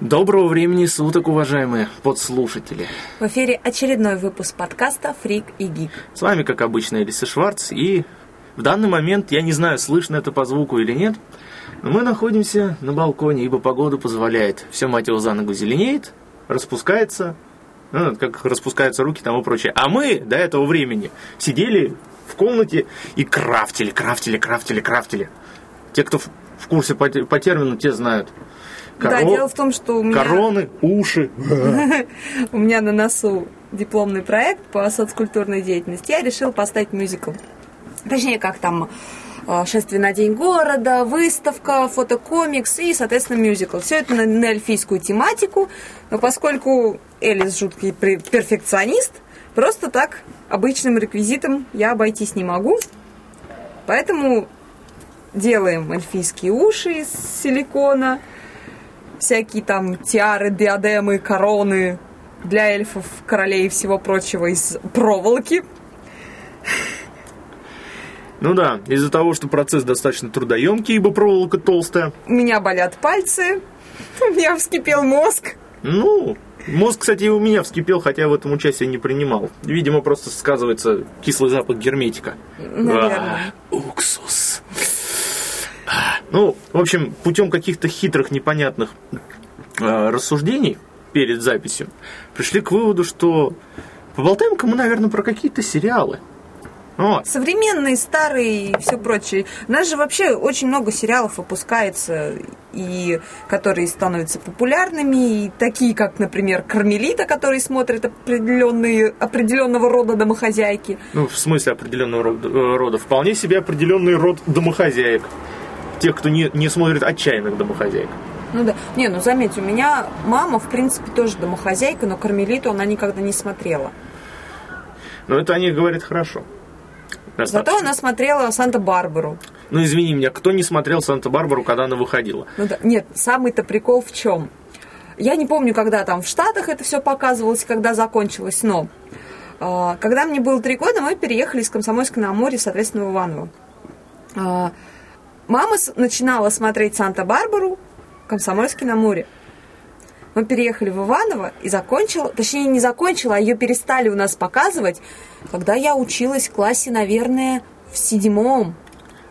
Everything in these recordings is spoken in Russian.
Доброго времени суток, уважаемые подслушатели. В эфире очередной выпуск подкаста «Фрик и Гик». С вами, как обычно, Элиса Шварц, и в данный момент, я не знаю, слышно это по звуку или нет, но мы находимся на балконе, ибо погода позволяет. Все, мать его, за ногу зеленеет, распускается, ну, как распускаются руки там и прочее. А мы до этого времени сидели в комнате и крафтили, крафтили, крафтили, крафтили. Те, кто в в курсе по, по термину, те знают. Коро... Да, дело в том, что у меня... Короны, уши. У меня на носу дипломный проект по соцкультурной деятельности. Я решила поставить мюзикл. Точнее, как там э, шествие на день города, выставка, фотокомикс и, соответственно, мюзикл. Все это на, на эльфийскую тематику, но поскольку Элис жуткий перфекционист, просто так обычным реквизитом я обойтись не могу. Поэтому делаем эльфийские уши из силикона, всякие там тиары, диадемы, короны для эльфов, королей и всего прочего из проволоки. Ну да, из-за того, что процесс достаточно трудоемкий, ибо проволока толстая. У меня болят пальцы, у меня вскипел мозг. Ну, мозг, кстати, и у меня вскипел, хотя я в этом участие не принимал. Видимо, просто сказывается кислый запах герметика. Наверное. А, уксус. Ну, в общем, путем каких-то хитрых, непонятных э, рассуждений перед записью пришли к выводу, что поболтаем-ка мы, наверное, про какие-то сериалы. Вот. Современные, старые и все прочее. У нас же вообще очень много сериалов выпускается, и которые становятся популярными, и такие, как, например, Кармелита, которые смотрят определенные, определенного рода домохозяйки. Ну, в смысле определенного рода? Э, рода? Вполне себе определенный род домохозяек тех, кто не, не смотрит отчаянных домохозяек. Ну да. Не, ну заметь, у меня мама, в принципе, тоже домохозяйка, но Кармелиту она никогда не смотрела. Ну, это они говорят хорошо. Достаточно. Зато она смотрела Санта-Барбару. Ну, извини меня, кто не смотрел Санта-Барбару, когда она выходила? Ну да, нет, самый-то прикол в чем? Я не помню, когда там в Штатах это все показывалось, когда закончилось, но э, когда мне было три года, мы переехали из Комсомольска на море, соответственно, в Иваново. Э, Мама начинала смотреть Санта-Барбару, Комсомольский на море. Мы переехали в Иваново и закончила, точнее не закончила, а ее перестали у нас показывать, когда я училась в классе, наверное, в седьмом.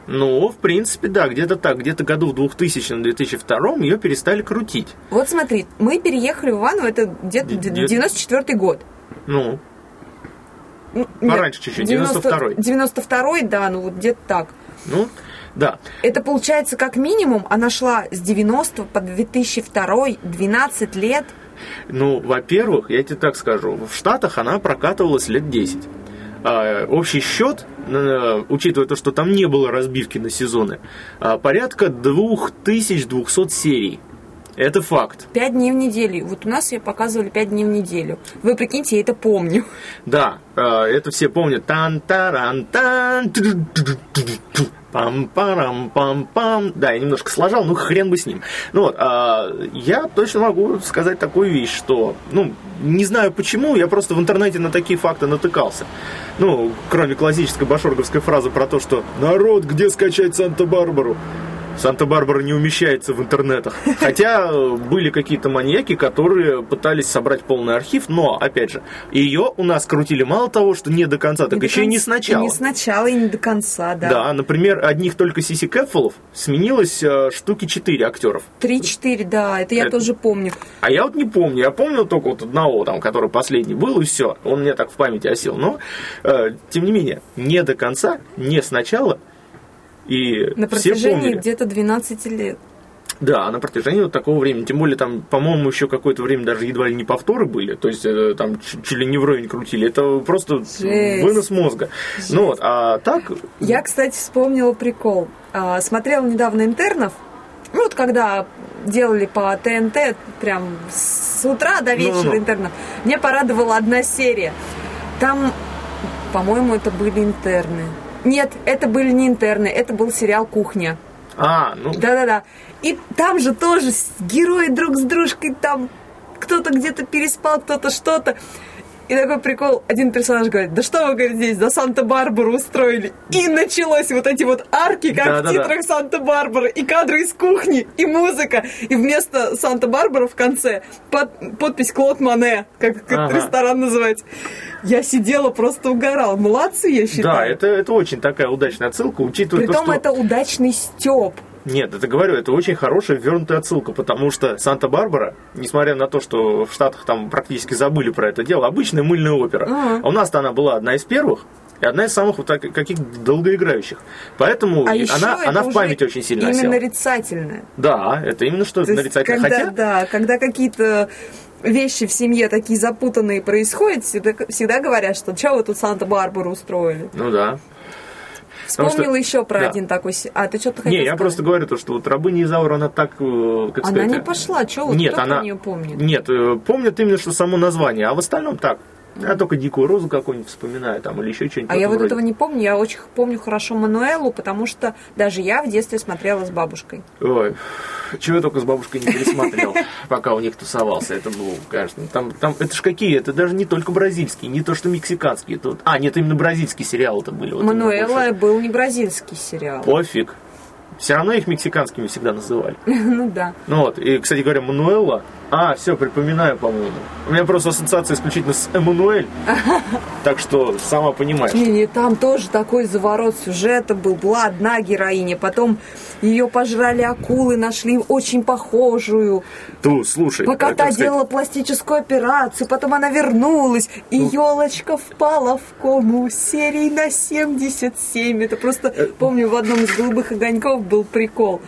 Ну, в принципе, да, где-то так, где-то году в 2000-2002 ее перестали крутить. Вот смотри, мы переехали в Иваново, это где-то 94 год. Ну, ну Пораньше чуть-чуть, 92-й. 92-й, да, ну вот где-то так. Ну, да. Это получается, как минимум, она шла с 90 по 2002, 12 лет. Ну, во-первых, я тебе так скажу, в Штатах она прокатывалась лет 10. А, общий счет, учитывая то, что там не было разбивки на сезоны, а, порядка 2200 серий. Это факт. Пять дней в неделю. Вот у нас ее показывали пять дней в неделю. Вы прикиньте, я это помню. Да, а, это все помнят. тан таран тан Пам-парам-пам-пам. Да, я немножко сложал, ну хрен бы с ним. Ну вот, а, я точно могу сказать такую вещь, что, ну, не знаю почему, я просто в интернете на такие факты натыкался. Ну, кроме классической башорговской фразы про то, что «Народ, где скачать Санта-Барбару?» Санта-Барбара не умещается в интернетах. Хотя э, были какие-то маньяки, которые пытались собрать полный архив, но, опять же, ее у нас крутили мало того, что не до конца, так не еще и не сначала. Не сначала и не до конца, да. Да, например, одних только Сиси Кэпфолов сменилось э, штуки 4 актеров. 3-4, да, это я это... тоже помню. А я вот не помню, я помню только вот одного, там, который последний был, и все. Он мне так в памяти осел. Но, э, тем не менее, не до конца, не сначала – и на протяжении где-то 12 лет. Да, на протяжении вот такого времени. Тем более, там, по-моему, еще какое-то время даже едва ли не повторы были. То есть, э, там чуть ли не вровень крутили. Это просто Жесть. вынос мозга. Жесть. Ну вот, а так... Я, кстати, вспомнила прикол. А, смотрела недавно «Интернов». Ну, вот когда делали по ТНТ прям с утра до вечера ну, ну. интернов. Мне порадовала одна серия. Там, по-моему, это были интерны. Нет, это были не интерны, это был сериал «Кухня». А, ну... Да-да-да. И там же тоже герои друг с дружкой, там кто-то где-то переспал, кто-то что-то. И такой прикол, один персонаж говорит, да что вы, говорит, здесь за Санта-Барбару устроили? И началось вот эти вот арки, как Да, в да, да. титрах Санта-Барбары, и кадры из кухни, и музыка. И вместо Санта-Барбара в конце под- подпись Клод Мане, как, как Ага. ресторан называется. Я сидела, просто угорала. Молодцы, я считаю. Да, это, это очень такая удачная отсылка, учитывая Притом то, что... это удачный стёб. Нет, это говорю, это очень хорошая вернутая отсылка, потому что Санта-Барбара, несмотря на то, что в Штатах там практически забыли про это дело, обычная мыльная опера. Ага. А у нас-то она была одна из первых, и одна из самых вот так, каких долгоиграющих. Поэтому А она, она в памяти очень сильно Именно осела. нарицательное. Да, это именно что То есть, нарицательно. когда, Хотя, да, когда какие-то вещи в семье такие запутанные происходят, всегда, всегда говорят, что что вы тут Санта-Барбару устроили. ну да. Что- Вспомнила еще про да. один такой... А, ты что-то хотел Не, я сказать? просто говорю то, что вот рабыня Изаура, она так, э, как Она сказать... не э, пошла, что вот Нет, кто она... про нее помнит? Нет, э, помнят именно, что само название, а в остальном так. Я только Дикую Розу какую-нибудь вспоминаю, там, или еще что-нибудь. А я вот роде. этого не помню, я очень помню хорошо Мануэлу, потому что даже я в детстве смотрела с бабушкой. Ой, чего я только с бабушкой не пересматривал, пока у них тусовался. Это было, конечно, там, там, это ж какие, это даже не только бразильские, не то, что мексиканские. Тут, а, нет, именно бразильские сериалы это были. вот. Мануэла был не бразильский сериал. Пофиг. Все равно их мексиканскими всегда называли. Ну да. Ну вот, и, кстати говоря, Мануэла, а, все, припоминаю, по-моему. У меня просто ассоциация исключительно с Эммануэль. Так что, сама понимаешь. Не, не, там тоже такой заворот сюжета был. Была одна героиня, потом ее пожрали акулы, нашли очень похожую. Ту, слушай. Пока э, та сказать, делала пластическую операцию, потом она вернулась, и Ну. елочка впала в кому серии на 77. Это просто, Э, помню, в одном из голубых огоньков был прикол.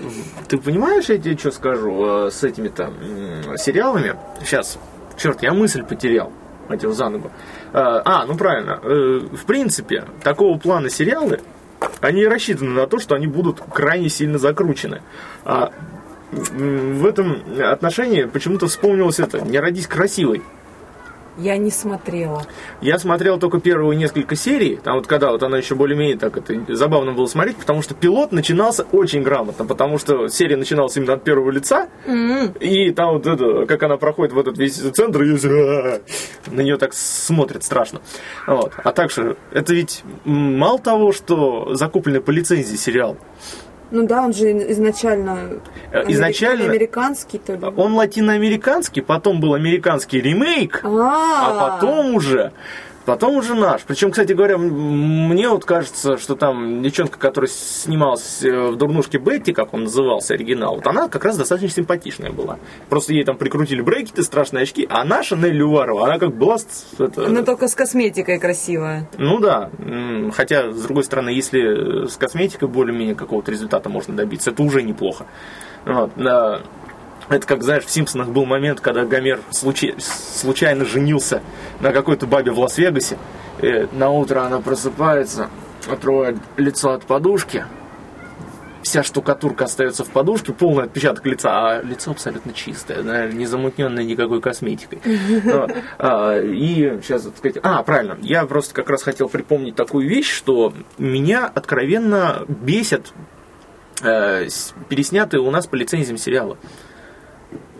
Ты понимаешь, я тебе что скажу э, с этими там м, сериалами? Сейчас, черт, я мысль потерял. Мать его за ногу. Э, А, ну правильно. Э, В принципе, такого плана сериалы, они рассчитаны на то, что они будут крайне сильно закручены. А в этом отношении почему-то вспомнилось это «Не родись красивой». Я не смотрела. Я смотрел только первые несколько серий, там вот когда вот она еще более-менее так это забавно было смотреть, потому что пилот начинался очень грамотно, потому что серия начиналась именно от первого лица, и там вот это, как она проходит в этот весь центр, и на нее так смотрит страшно. Вот. А также, это ведь мало того, что закупленный по лицензии сериал, Ну да, он же изначально... Э, изначально- амери- Американский, то ли. он латиноамериканский, потом был американский ремейк, а А, потом уже Потом уже наш. Причем, кстати говоря, мне вот кажется, что там девчонка, которая снималась э, в «Дурнушке Бетти», как он назывался, оригинал, вот она как раз достаточно симпатичная была. Просто ей там прикрутили брекеты, страшные очки, а наша Нелли Уварова, она как была... это, Она только с косметикой красивая. ну да, хотя, с другой стороны, если с косметикой более-менее какого-то результата можно добиться, это уже неплохо. Вот, да. Это как, знаешь, в «Симпсонах» был момент, когда Гомер случай- случайно женился на какой-то бабе в Лас-Вегасе. И на утро она просыпается, отрывает лицо от подушки, вся штукатурка остается в подушке, полный отпечаток лица, а лицо абсолютно чистое, да, не замутненное никакой косметикой. Вот. А, И сейчас, так сказать, а, правильно, я просто как раз хотел припомнить такую вещь, что меня откровенно бесят э, переснятые у нас по лицензиям сериалы.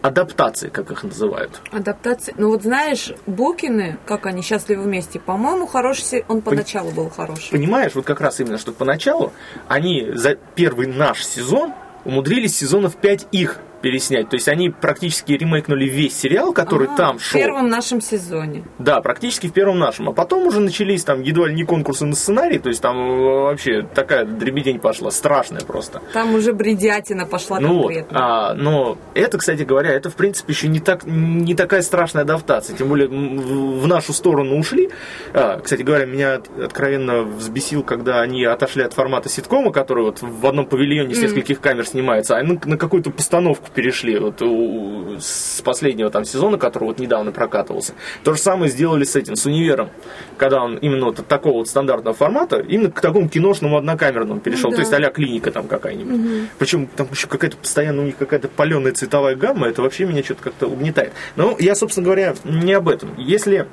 Адаптации, как их называют. Адаптация. Ну вот знаешь, Букины, как они счастливы вместе, по-моему, хороший. Он поначалу был хороший. Понимаешь, вот как раз именно, что поначалу они за первый наш сезон умудрились сезонов 5 их переснять. То есть они практически ремейкнули весь сериал, который А, там В шел. первом нашем сезоне. Да, практически в первом нашем. А потом уже начались там едва ли не конкурсы на сценарий. То есть там э, вообще такая дребедень пошла, страшная просто. Там уже бредятина пошла Ну вот, конкретно. а, но это, кстати говоря, это в принципе еще не, так, не такая страшная адаптация. Тем более в, в нашу сторону ушли. А, кстати говоря, меня от- откровенно взбесил, когда они отошли от формата ситкома, который вот в одном павильоне с нескольких камер снимается, а на, на какую-то постановку перешли вот у- с последнего там сезона, который вот недавно прокатывался. То же самое сделали с этим, с универом, когда он именно вот от такого вот стандартного формата, именно к такому киношному однокамерному перешел. Ну То есть да. а клиника там какая-нибудь. Причем там еще какая-то постоянно у них какая-то паленая цветовая гамма, это вообще меня что-то как-то угнетает. Но я, собственно говоря, не об этом. Если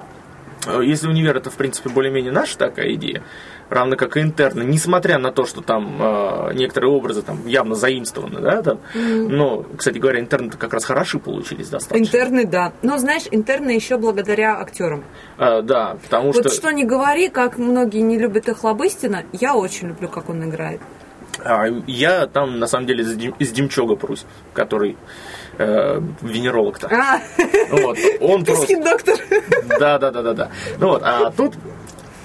э, если универ это, в принципе, более-менее наша такая идея, равно как и интерны, несмотря на то, что там э, некоторые образы там явно заимствованы, да, там, mm-hmm. но, кстати говоря, интерны как раз хороши получились достаточно. Интерны, да. Но, знаешь, интерны еще благодаря актерам. А, да, потому вот что... Вот что не говори, как многие не любят их Лобыстина, я очень люблю, как он играет. А, я там, на самом деле, из Демчога прусь, который э, венеролог-то. А, вот, он просто... доктор. Да, да, да, да, да. Ну вот, а тут э,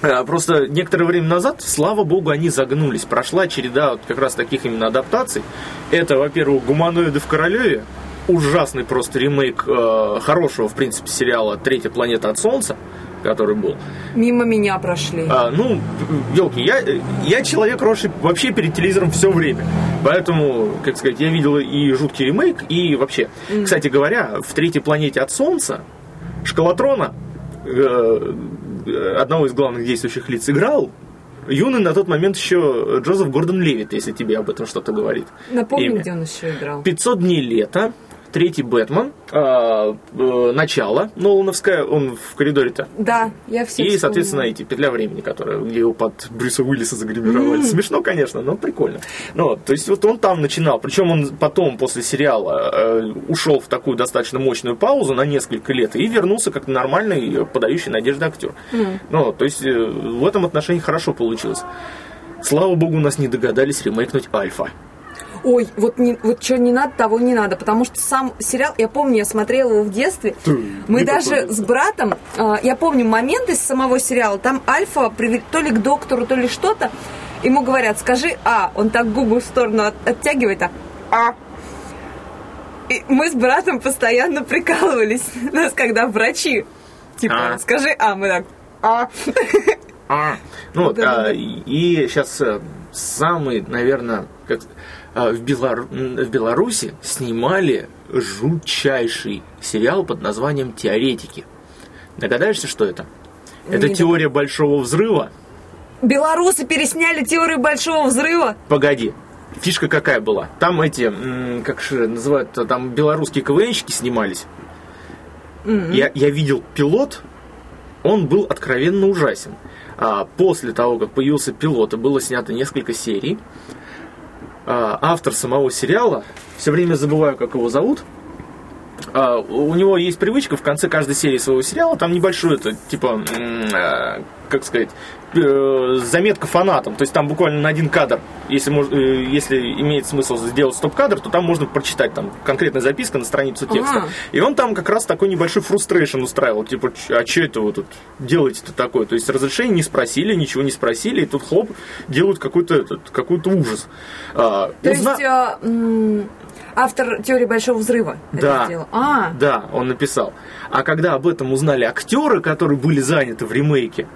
Просто некоторое время назад, слава богу, они загнулись. Прошла череда вот как раз таких именно адаптаций. Это, во-первых, «Гуманоиды в Королеве», ужасный просто ремейк э, хорошего, в принципе, сериала «Третья планета от Солнца», который был. Мимо меня прошли. А, ну, елки, я, я человек, росший вообще перед телевизором все время. Поэтому, как сказать, я видел и жуткий ремейк, и вообще. Mm. Кстати говоря, в третьей планете от Солнца Шкалатрона, э, одного из главных действующих лиц, играл юный на тот момент еще Джозеф Гордон Левит, если тебе об этом что-то говорит. Напомни, Имя. где он еще играл. 500 дней лета третий Бэтмен, э, э, начало Нолановское, он в коридоре-то. Да, я все И, соответственно, эти петля времени, которая где его под Брюса Уиллиса загримировали. Mm. Смешно, конечно, но прикольно. Ну, то есть вот он там начинал, причем он потом, после сериала, э, ушел в такую достаточно мощную паузу на несколько лет и вернулся как нормальный, подающий надежды актер. Mm. Ну, то есть э, в этом отношении хорошо получилось. Слава богу, у нас не догадались ремейкнуть Альфа ой, вот, не, вот что не надо, того не надо. Потому что сам сериал, я помню, я смотрела его в детстве. Мы даже с братом, э, я помню момент из самого сериала, там Альфа то ли к доктору, то ли что-то. Ему говорят, скажи А. Он так губы в сторону от, оттягивает, а А. И мы с братом постоянно прикалывались. Нас когда врачи, типа, а. скажи А, мы так, А. А. Ну вот, а, и сейчас э, самый, наверное, как а, в, Белор... в Беларуси снимали жутчайший сериал под названием «Теоретики». Догадаешься, что это? Это Не теория большого взрыва. Белорусы пересняли теорию большого взрыва? Погоди. Фишка какая была? Там эти, как же называют, там белорусские КВНщики снимались. Mm-hmm. Я, я видел пилот, он был откровенно ужасен. А после того, как появился пилот, и было снято несколько серий, а, автор самого сериала, все время забываю, как его зовут, а, у него есть привычка в конце каждой серии своего сериала, там небольшой, это, типа, а, как сказать, э, заметка фанатам. То есть там буквально на один кадр, если, э, если имеет смысл сделать стоп-кадр, то там можно прочитать там конкретная записка на страницу текста. Ага. И он там как раз такой небольшой frustration устраивал. Типа, а что это вы тут делаете-то такое? То есть разрешение не спросили, ничего не спросили, и тут хлоп, делают какой-то какой-то ужас. А, то узна... есть... А, автор теории большого взрыва да, это сделал. А. Да, он написал. А когда об этом узнали актеры, которые были заняты в ремейке,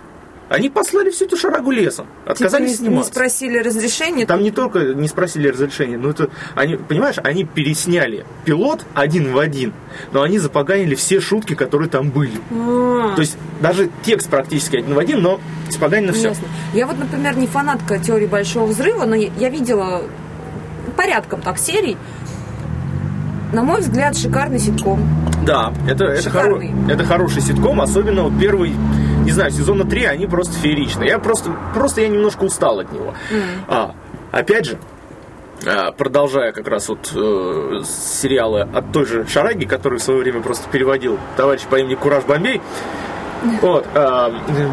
они послали всю эту шарагу лесом. Отказались типа не, сниматься. Не спросили разрешения? Там не только не спросили разрешения, но это, они, понимаешь, они пересняли пилот один в один, но они запоганили все шутки, которые там были. А-а-а. То есть даже текст практически один в один, но испоганено все. Ясно. Я вот, например, не фанатка теории Большого Взрыва, но я видела порядком так серий, на мой взгляд, шикарный ситком. Да, это, это, хоро, это хороший ситком, особенно вот первый, не знаю, сезона 3, они просто фееричны. Я просто, просто я немножко устал от него. Mm. А, опять же, а, продолжая как раз вот э, сериалы от той же Шараги, который в свое время просто переводил товарищ по имени Кураж Бомбей, вот, э,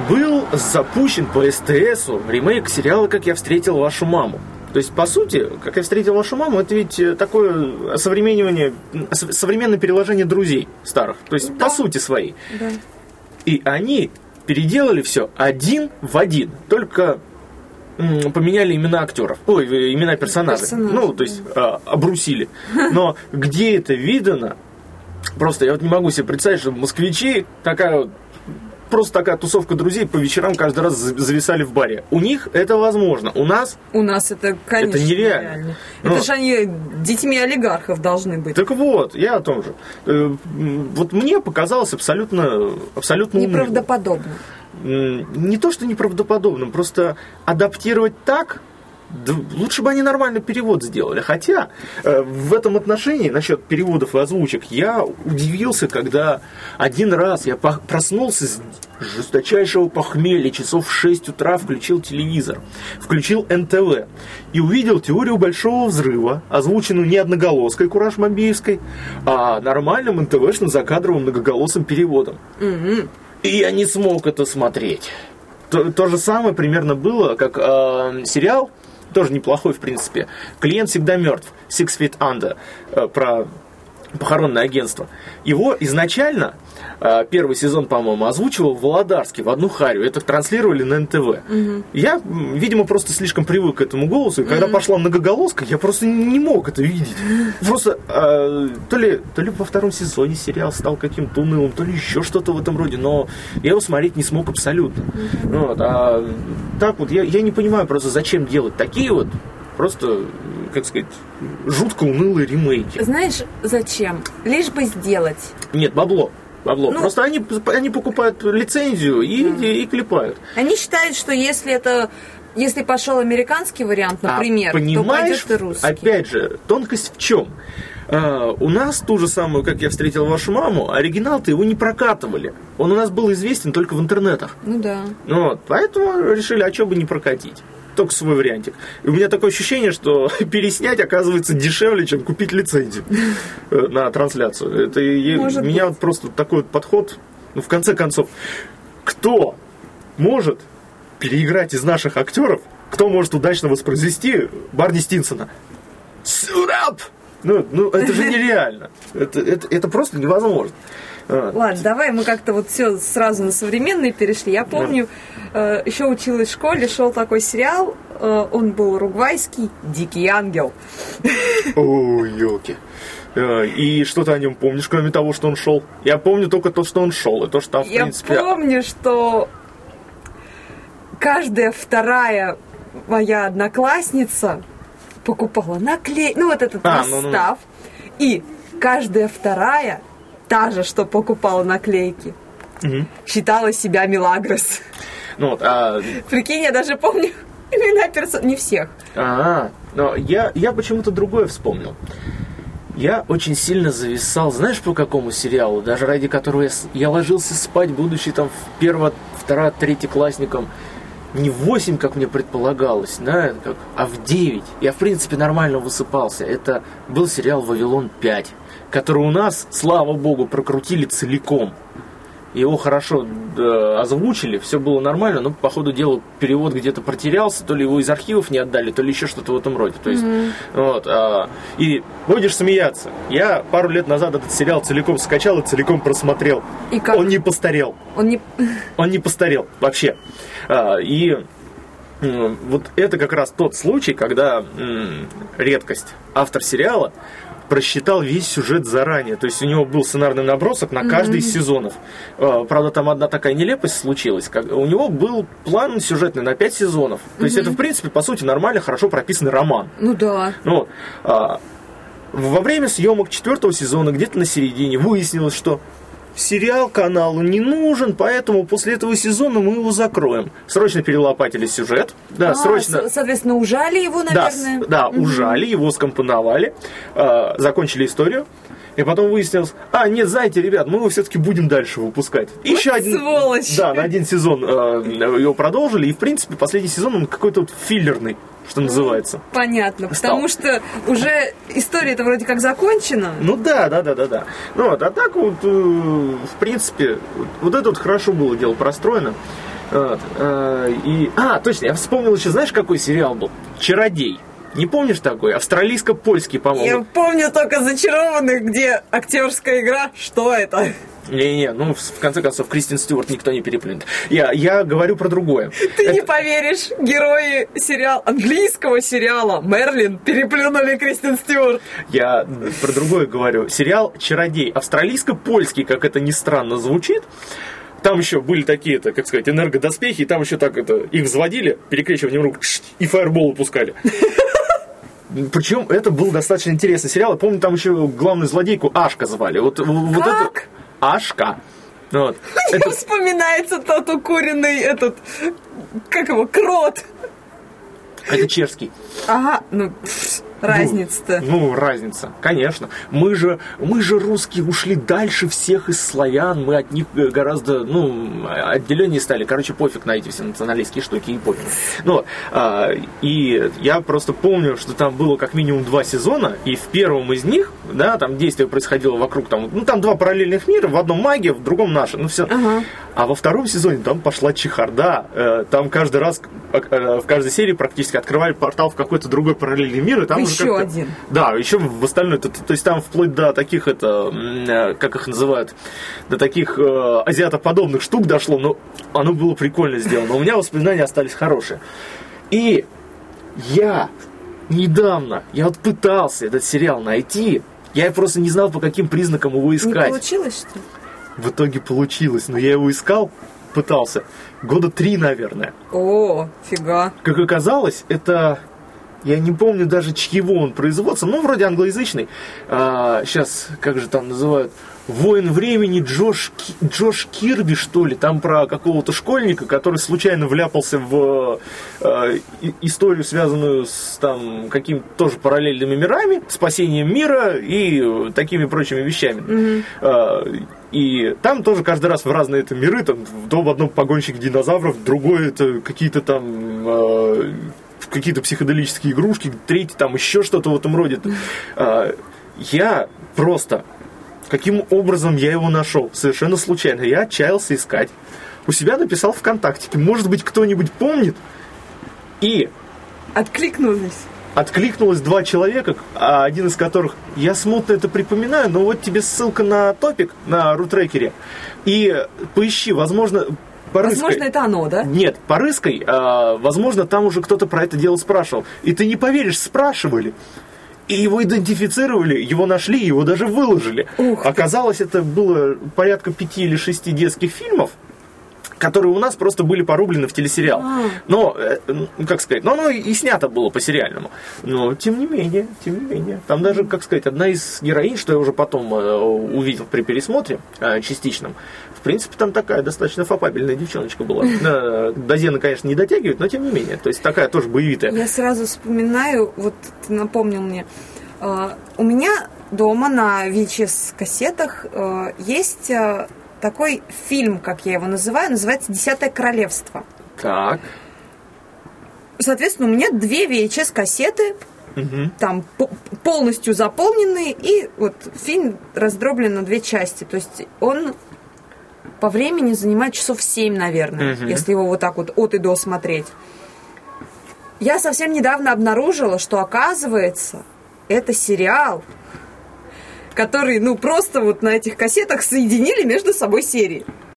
был запущен по СТСу ремейк сериала «Как я встретил вашу маму». То есть, по сути, как я встретил вашу маму, это ведь э, такое современное, современное переложение друзей старых. То есть, да. по сути, свои. Да. И они переделали все один в один. Только поменяли имена актеров, ой, э, имена персонажей. Персонажи, ну, то есть да. обрусили. Но где это видано? Просто я вот не могу себе представить, что москвичи такая вот просто такая тусовка друзей по вечерам каждый раз зависали в баре. У них это возможно. У нас... У нас это, конечно, это нереально. нереально. Но... Это же они детьми олигархов должны быть. Так вот, я о том же. Э, вот мне показалось абсолютно, абсолютно Неправдоподобно. Не то, что неправдоподобным, просто адаптировать так, Да лучше бы они нормальный перевод сделали. Хотя э, в этом отношении, насчет переводов и озвучек, я удивился, когда один раз я проснулся с жесточайшего похмелья, часов в 6 утра включил телевизор, включил НТВ и увидел теорию большого взрыва, озвученную не одноголоской Кураж Мобиевской, а нормальным НТВшным закадровым многоголосым переводом. Mm-hmm. И я не смог это смотреть. То, то же самое примерно было, как э, сериал тоже неплохой, в принципе. Клиент всегда мертв. Six Feet Under. Э, про похоронное агентство. Его изначально а, первый сезон, по-моему, озвучивал Володарский в одну харю. Это транслировали на НТВ. Угу. Я, видимо, просто слишком привык к этому голосу. И когда угу. пошла многоголоска, я просто не мог это видеть. Просто э, то, ли, то ли во втором сезоне сериал стал каким-то унылым, то ли еще что-то в этом роде. Но я его смотреть не смог абсолютно. Угу. Вот, а так вот, я, я не понимаю просто, зачем делать такие вот просто, как сказать, жутко унылые ремейки. Знаешь, зачем? Лишь бы сделать. Нет, бабло бабло. Ну, Просто они, они покупают лицензию и, mm. и, и клепают. Они считают, что если это если пошел американский вариант, а например, а, понимаешь, то пойдет и русский. Опять же, тонкость в чем? Uh, у нас ту же самую, как я встретил вашу маму, оригинал-то его не прокатывали. Он у нас был известен только в интернетах. Ну да. Вот, поэтому решили, а что бы не прокатить только свой вариантик. И у меня такое ощущение, что переснять оказывается дешевле, чем купить лицензию э, на трансляцию. Это Может меня быть. вот просто такой вот подход, ну, в конце концов, кто может переиграть из наших актеров, кто может удачно воспроизвести Барни Стинсона? Сурап! Ну, ну, это же нереально. Это, это, это просто невозможно. Ладно, давай мы как-то вот все сразу на современные перешли. Я помню, э, еще училась в школе, шел такой сериал, э, он был уругвайский, «Дикий ангел». О, елки. Э, и что ты о нем помнишь, кроме того, что он шел? Я помню только то, что он шел, и то, что там, в Я принципе... Я помню, что каждая вторая моя одноклассница покупала наклей, ну вот этот а, расстав, ну, ну. и каждая вторая та же, что покупала наклейки. Угу. Считала себя Милагрос. Ну вот, а... Прикинь, я даже помню имена персон... Не всех. А, но я, я почему-то другое вспомнил. Я очень сильно зависал, знаешь, по какому сериалу, даже ради которого я, я ложился спать, будучи там в перво, второ, третьеклассником, не в 8, как мне предполагалось, да, как, а в 9. Я, в принципе, нормально высыпался. Это был сериал «Вавилон 5» который у нас, слава богу, прокрутили целиком. Его хорошо э, озвучили, все было нормально, но по ходу дела перевод где-то потерялся, то ли его из архивов не отдали, то ли еще что-то в этом роде. То есть, mm-hmm. вот, а, и будешь смеяться. Я пару лет назад этот сериал целиком скачал и целиком просмотрел. И как? Он не постарел. Он не... Он не постарел вообще. А, и вот это как раз тот случай, когда м, редкость. Автор сериала просчитал весь сюжет заранее. То есть у него был сценарный набросок на каждый mm-hmm. из сезонов. А, правда, там одна такая нелепость случилась. Как, у него был план сюжетный на 5 сезонов. То mm-hmm. есть это, в принципе, по сути, нормально, хорошо прописанный роман. Ну да. Ну, а, во время съемок четвертого сезона, где-то на середине, выяснилось, что сериал каналу не нужен, поэтому после этого сезона мы его закроем. Срочно перелопатили сюжет. Да, а, срочно. Соответственно, ужали его, наверное. Да, да угу. ужали, его скомпоновали, э, закончили историю. И потом выяснилось, а, нет, знаете, ребят, мы его все-таки будем дальше выпускать. Вот Еще один. Сволочь. Да, на один сезон э, его продолжили. И, в принципе, последний сезон он какой-то вот филлерный что называется. Понятно, Стал. потому что уже история это вроде как закончена. Ну да, да, да, да, да. Ну вот, а так вот, э, в принципе, вот это вот хорошо было дело простроено. Вот, э, и, а, точно, я вспомнил еще, знаешь, какой сериал был? «Чародей». Не помнишь такой? Австралийско-польский, по-моему. Я помню только «Зачарованных», где актерская игра. Что это? Не-не, ну, в конце концов, Кристин Стюарт никто не переплюнет. Я, я говорю про другое. Ты Это... не поверишь, герои сериала, английского сериала Мерлин переплюнули Кристин Стюарт. Я про другое говорю. Сериал «Чародей» австралийско-польский, как это ни странно звучит, там еще были такие-то, как сказать, энергодоспехи, и там еще так это, их взводили, перекрещиванием рук, и фаербол пускали. Причем это был достаточно интересный сериал. Я помню, там еще главную злодейку Ашка звали. Вот, вот это Ашка. Вот. Мне это... вспоминается тот укуренный этот, как его, крот. Это чешский. Ага, ну, пф, разница-то. Ну, разница, конечно. Мы же, мы же русские ушли дальше всех из славян, мы от них э, гораздо, ну, отделеннее стали. Короче, пофиг на эти все националистские штуки и пофиг. Ну, а, и я просто помню, что там было как минимум два сезона, и в первом из них, да, там действие происходило вокруг, там, ну, там два параллельных мира, в одном магия, в другом наша, ну, все. Ага. А во втором сезоне там пошла чехарда. Э, Там каждый раз, э, в каждой серии практически открывали портал в какой-то другой параллельный мир. И там уже Еще как-то- один. Да, еще в остальное. То, то есть там вплоть до таких, это, э, как их называют, до таких э, азиатоподобных штук дошло. Но оно было прикольно сделано. У меня воспоминания остались хорошие. И я недавно, я вот пытался этот сериал найти, я просто не знал, по каким признакам его Не искать. получилось, что ли? В итоге получилось, но я его искал, пытался, года три, наверное. О, фига. Как оказалось, это... Я не помню даже, чьего он производства, ну, вроде англоязычный. сейчас, как же там называют? Воин времени Джош, Джош Кирби, что ли, там про какого-то школьника, который случайно вляпался в э, историю, связанную с там какими-то тоже параллельными мирами, спасением мира и такими прочими вещами. Э, и там тоже каждый раз в разные это миры, там в одном погонщик динозавров, другой это какие-то там э, какие-то психоделические игрушки, третий там еще что-то в этом роде. Э, я просто каким образом я его нашел? Совершенно случайно. Я отчаялся искать. У себя написал ВКонтакте. Может быть, кто-нибудь помнит? И Откликнулись. откликнулось два человека, а один из которых, я смутно это припоминаю, но вот тебе ссылка на топик на рутрекере. И поищи, возможно, порыскай. Возможно, это оно, да? Нет, порыскай, а, возможно, там уже кто-то про это дело спрашивал. И ты не поверишь, спрашивали. И его идентифицировали, его нашли, его даже выложили. Ух. Оказалось, это было порядка пяти или шести детских фильмов, которые у нас просто были порублены в телесериал. А. Но, э, ну, как сказать, но оно и снято было по сериальному. Но, тем не менее, тем не менее. Там даже, как сказать, одна из героинь, что я уже потом э, увидел при пересмотре э, частичном, в принципе, там такая достаточно фапабельная девчоночка была. Э, До Зены, конечно, не дотягивает, но тем не менее. То есть такая тоже боевитая. Я сразу вспоминаю, вот ты напомнил мне, э, у меня дома на VHS-кассетах э, есть такой фильм, как я его называю, называется «Десятое королевство». Так. Соответственно, у меня две VHS-кассеты, Мгм. там по- полностью заполненные, и вот фильм раздроблен на две части. То есть он по времени занимает часов 7, наверное, Мгм. если его вот так вот от и до смотреть. Я совсем недавно обнаружила, что оказывается, это сериал, который, ну, просто вот на этих кассетах соединили между собой серии.